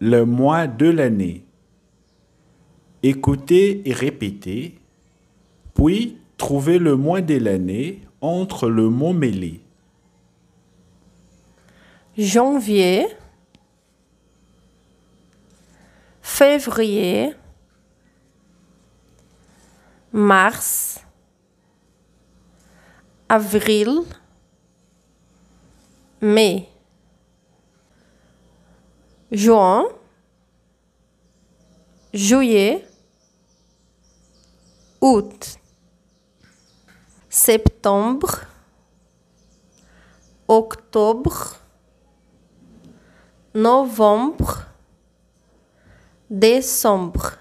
le mois de l'année. Écoutez et répétez, puis trouvez le mois de l'année entre le mot mêlé. janvier, février, mars, avril, mai, juin, juillet, août, septembre, octobre, novembre, décembre.